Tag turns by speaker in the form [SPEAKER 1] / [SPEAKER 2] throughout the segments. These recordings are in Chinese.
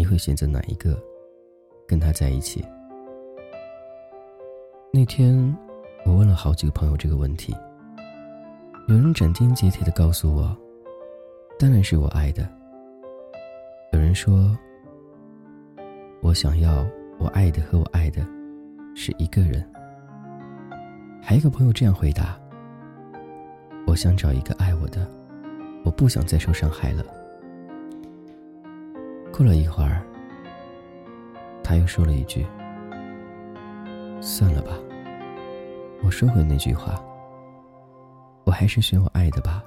[SPEAKER 1] 你会选择哪一个跟他在一起？那天我问了好几个朋友这个问题，有人斩钉截铁的告诉我，当然是我爱的。有人说，我想要我爱的和我爱的是一个人。还有一个朋友这样回答。我想找一个爱我的，我不想再受伤害了。过了一会儿，他又说了一句：“算了吧。”我收回那句话，我还是选我爱的吧。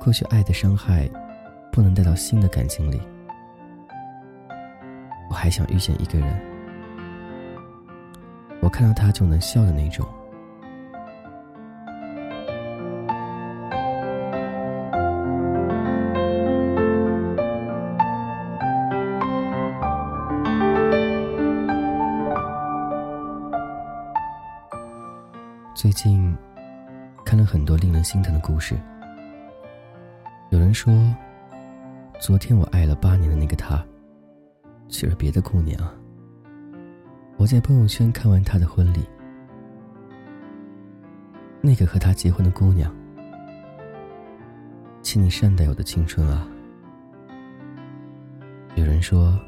[SPEAKER 1] 过去爱的伤害，不能带到新的感情里。我还想遇见一个人，我看到他就能笑的那种。最近看了很多令人心疼的故事。有人说，昨天我爱了八年的那个他，娶了别的姑娘。我在朋友圈看完他的婚礼，那个和他结婚的姑娘，请你善待我的青春啊。有人说，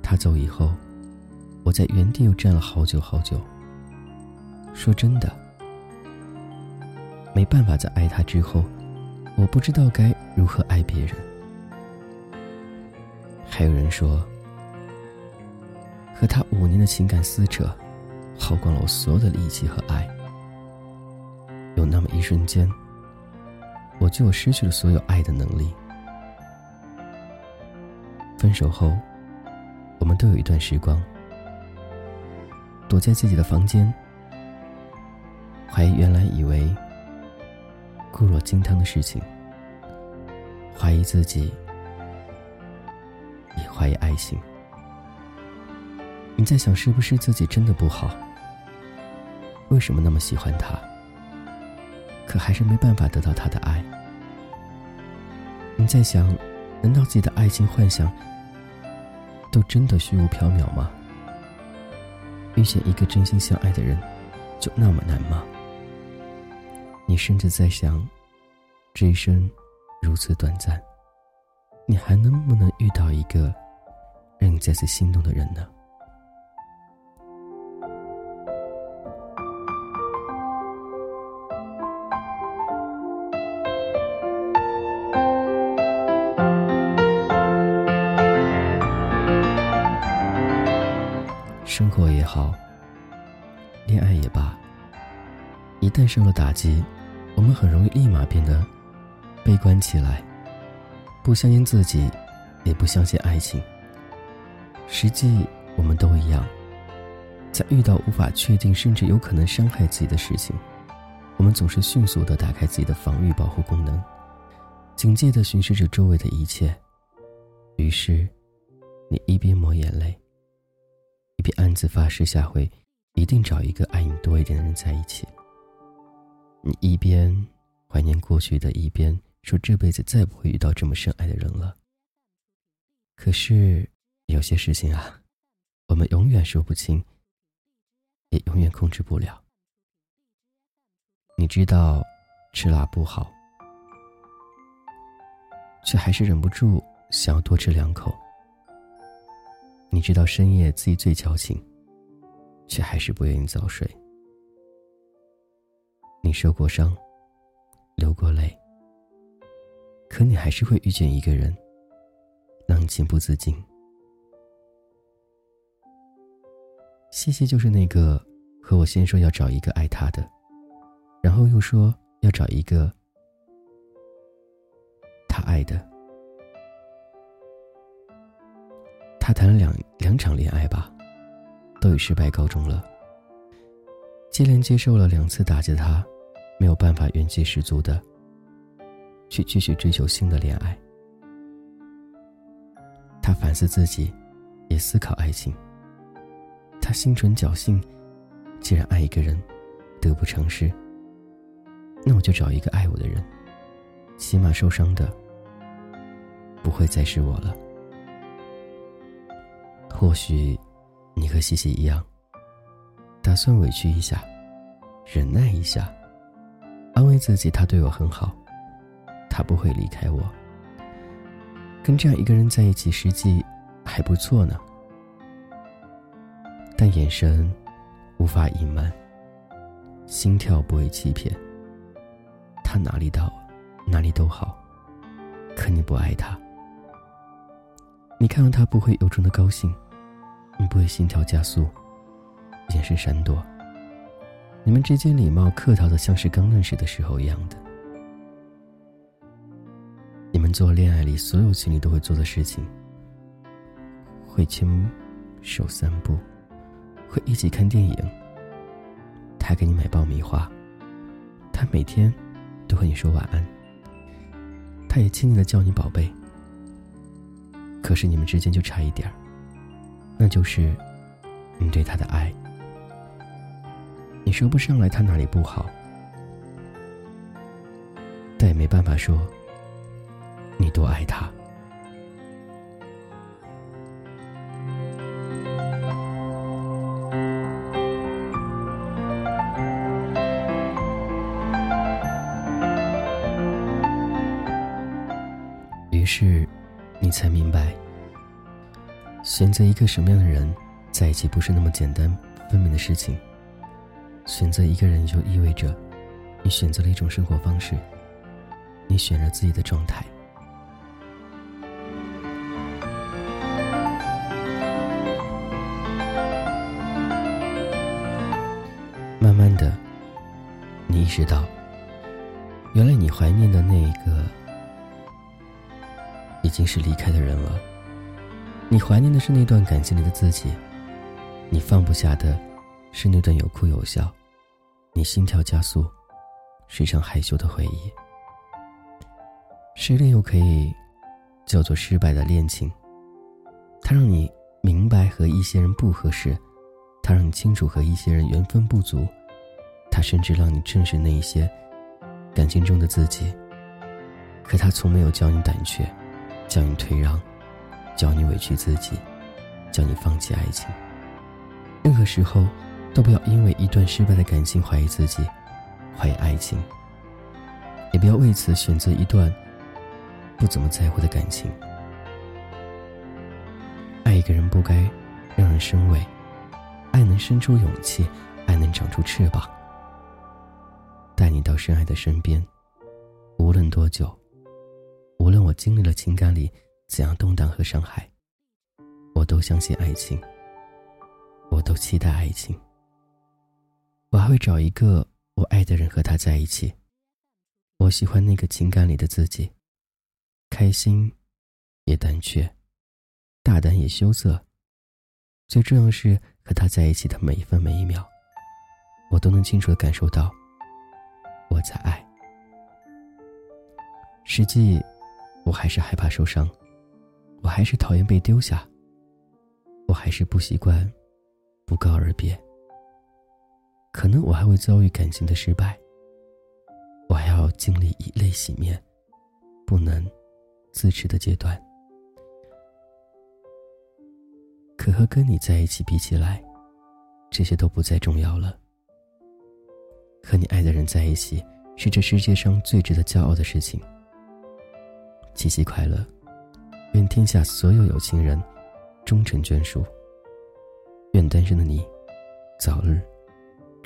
[SPEAKER 1] 他走以后，我在原地又站了好久好久。说真的，没办法在爱他之后，我不知道该如何爱别人。还有人说，和他五年的情感撕扯，耗光了我所有的力气和爱。有那么一瞬间，我就失去了所有爱的能力。分手后，我们都有一段时光，躲在自己的房间。怀疑原来以为固若金汤的事情，怀疑自己，也怀疑爱情。你在想是不是自己真的不好？为什么那么喜欢他？可还是没办法得到他的爱。你在想，难道自己的爱情幻想都真的虚无缥缈吗？遇见一个真心相爱的人，就那么难吗？你甚至在想，这一生如此短暂，你还能不能遇到一个让你再次心动的人呢？生活也好，旦受了打击。我们很容易立马变得悲观起来，不相信自己，也不相信爱情。实际我们都一样，在遇到无法确定甚至有可能伤害自己的事情，我们总是迅速的打开自己的防御保护功能，警戒的巡视着周围的一切。于是，你一边抹眼泪，一边暗自发誓下回一定找一个爱你多一点的人在一起。你一边怀念过去的，一边说这辈子再不会遇到这么深爱的人了。可是有些事情啊，我们永远说不清，也永远控制不了。你知道吃辣不好，却还是忍不住想要多吃两口。你知道深夜自己最矫情，却还是不愿意早睡。你受过伤，流过泪，可你还是会遇见一个人，让你情不自禁。西西就是那个和我先说要找一个爱他的，然后又说要找一个他爱的。他谈了两两场恋爱吧，都以失败告终了。接连接受了两次打击的他。没有办法元气十足的去继续追求新的恋爱。他反思自己，也思考爱情。他心存侥幸，既然爱一个人，得不偿失，那我就找一个爱我的人，起码受伤的不会再是我了。或许你和西西一样，打算委屈一下，忍耐一下，安慰自己他对我很好，他不会离开我。跟这样一个人在一起，实际还不错呢。但眼神无法隐瞒，心跳不会欺骗。他哪里到，哪里都好，可你不爱他。你看到他不会由衷的高兴，你不会心跳加速，眼神闪躲。你们之间礼貌客套的像是刚认识的时候一样的。你们做恋爱里所有情侣都会做的事情，会牵手散步。会一起看电影。他给你买爆米花，他每天都和你说晚安。他也亲昵的叫你宝贝。可是你们之间就差一点儿，那就是你对他的爱。你说不上来他哪里不好，但也没办法说你多爱他。于是，你才明白，选择一个什么样的人在一起不是那么简单分明的事情。选择一个人就意味着，你选择了一种生活方式，你选了自己的状态。慢慢的，你意识到，原来你怀念的那一个。已经是离开的人了。你怀念的是那段感情里的自己，你放不下的是那段有哭有笑，你心跳加速，是一场害羞的回忆。失恋又可以叫做失败的恋情，它让你明白和一些人不合适，它让你清楚和一些人缘分不足，它甚至让你正视那一些感情中的自己。可他从没有教你胆怯。叫你退让，叫你委屈自己，叫你放弃爱情。任何时候，都不要因为一段失败的感情怀疑自己，怀疑爱情。也不要为此选择一段不怎么在乎的感情。爱一个人不该让人生畏，爱能生出勇气，爱能长出翅膀，带你到深爱的身边，无论多久。无论我经历了情感里怎样动荡和伤害，我都相信爱情。我都期待爱情。我还会找一个我爱的人和他在一起。我喜欢那个情感里的自己，开心，也胆怯，大胆也羞涩。最重要是和他在一起的每一分每一秒，我都能清楚的感受到我在爱。实际。我还是害怕受伤，我还是讨厌被丢下，我还是不习惯不告而别。可能我还会遭遇感情的失败，我还要经历以泪洗面、不能自持的阶段。可和跟你在一起比起来，这些都不再重要了。和你爱的人在一起，是这世界上最值得骄傲的事情。七夕快乐！愿天下所有有情人终成眷属。愿单身的你早日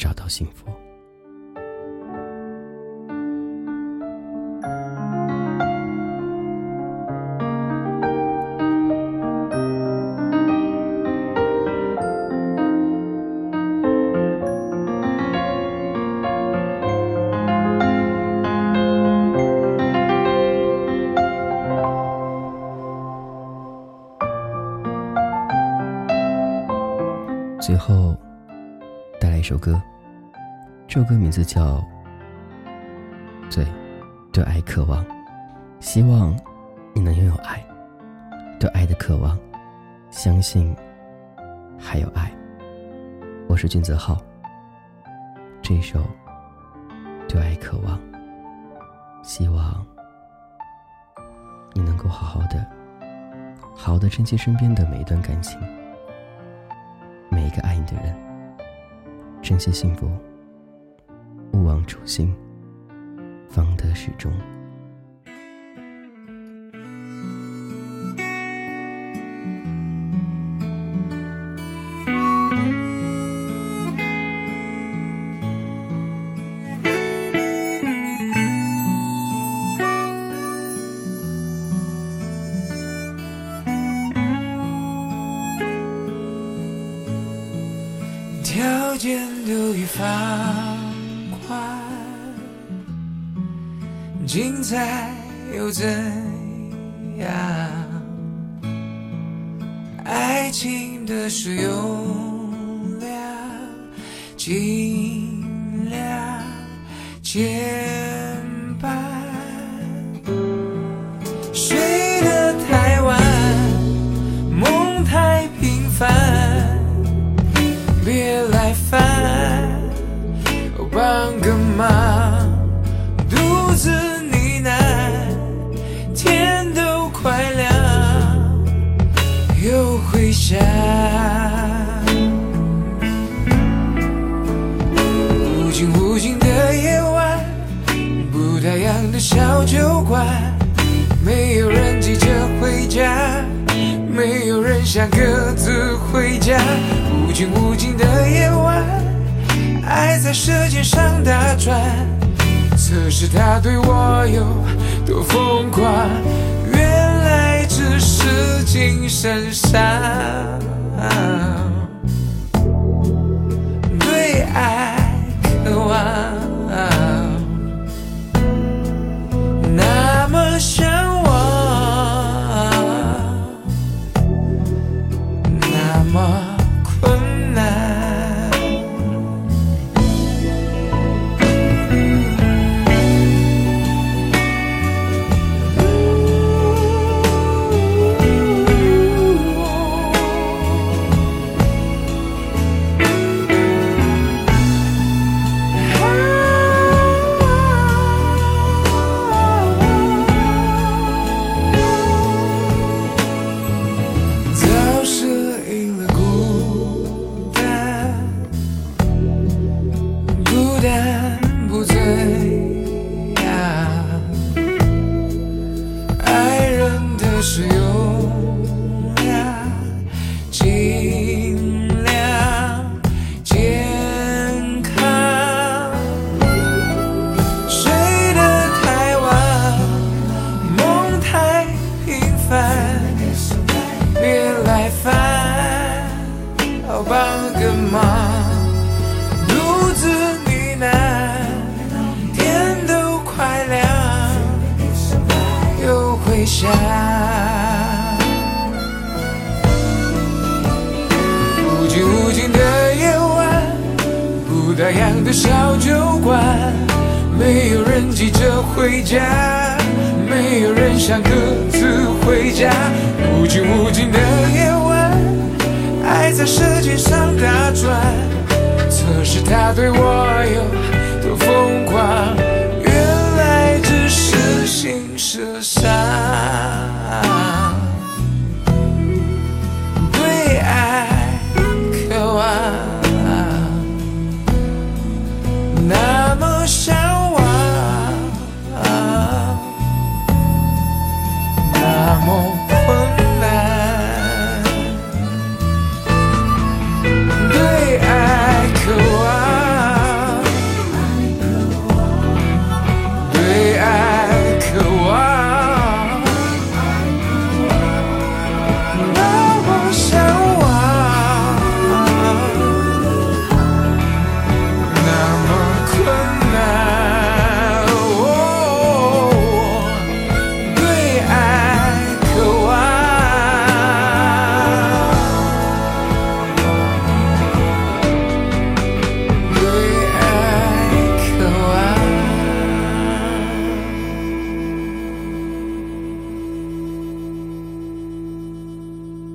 [SPEAKER 1] 找到幸福。最后，带来一首歌。这首歌名字叫《对对爱渴望》，希望你能拥有爱，对爱的渴望，相信还有爱。我是君泽浩。这首《对爱渴望，希望你能够好好的、好好的珍惜身边的每一段感情，每一个爱你的人，珍惜幸福，不忘初心，方得始终。
[SPEAKER 2] 条件都已放精彩又怎样？爱情的使用量，尽量减半。酒馆，没有人急着回家，没有人想各自回家。无尽无尽的夜晚，爱在舌尖上打转，测试他对我有多疯狂，原来只是精神上对爱渴望，家无尽无尽的夜晚不打烊的小酒馆没有人急着回家没有人想各自回家无尽无尽的夜晚爱在舌尖上打转测试他对我有多疯狂原来只是心事沙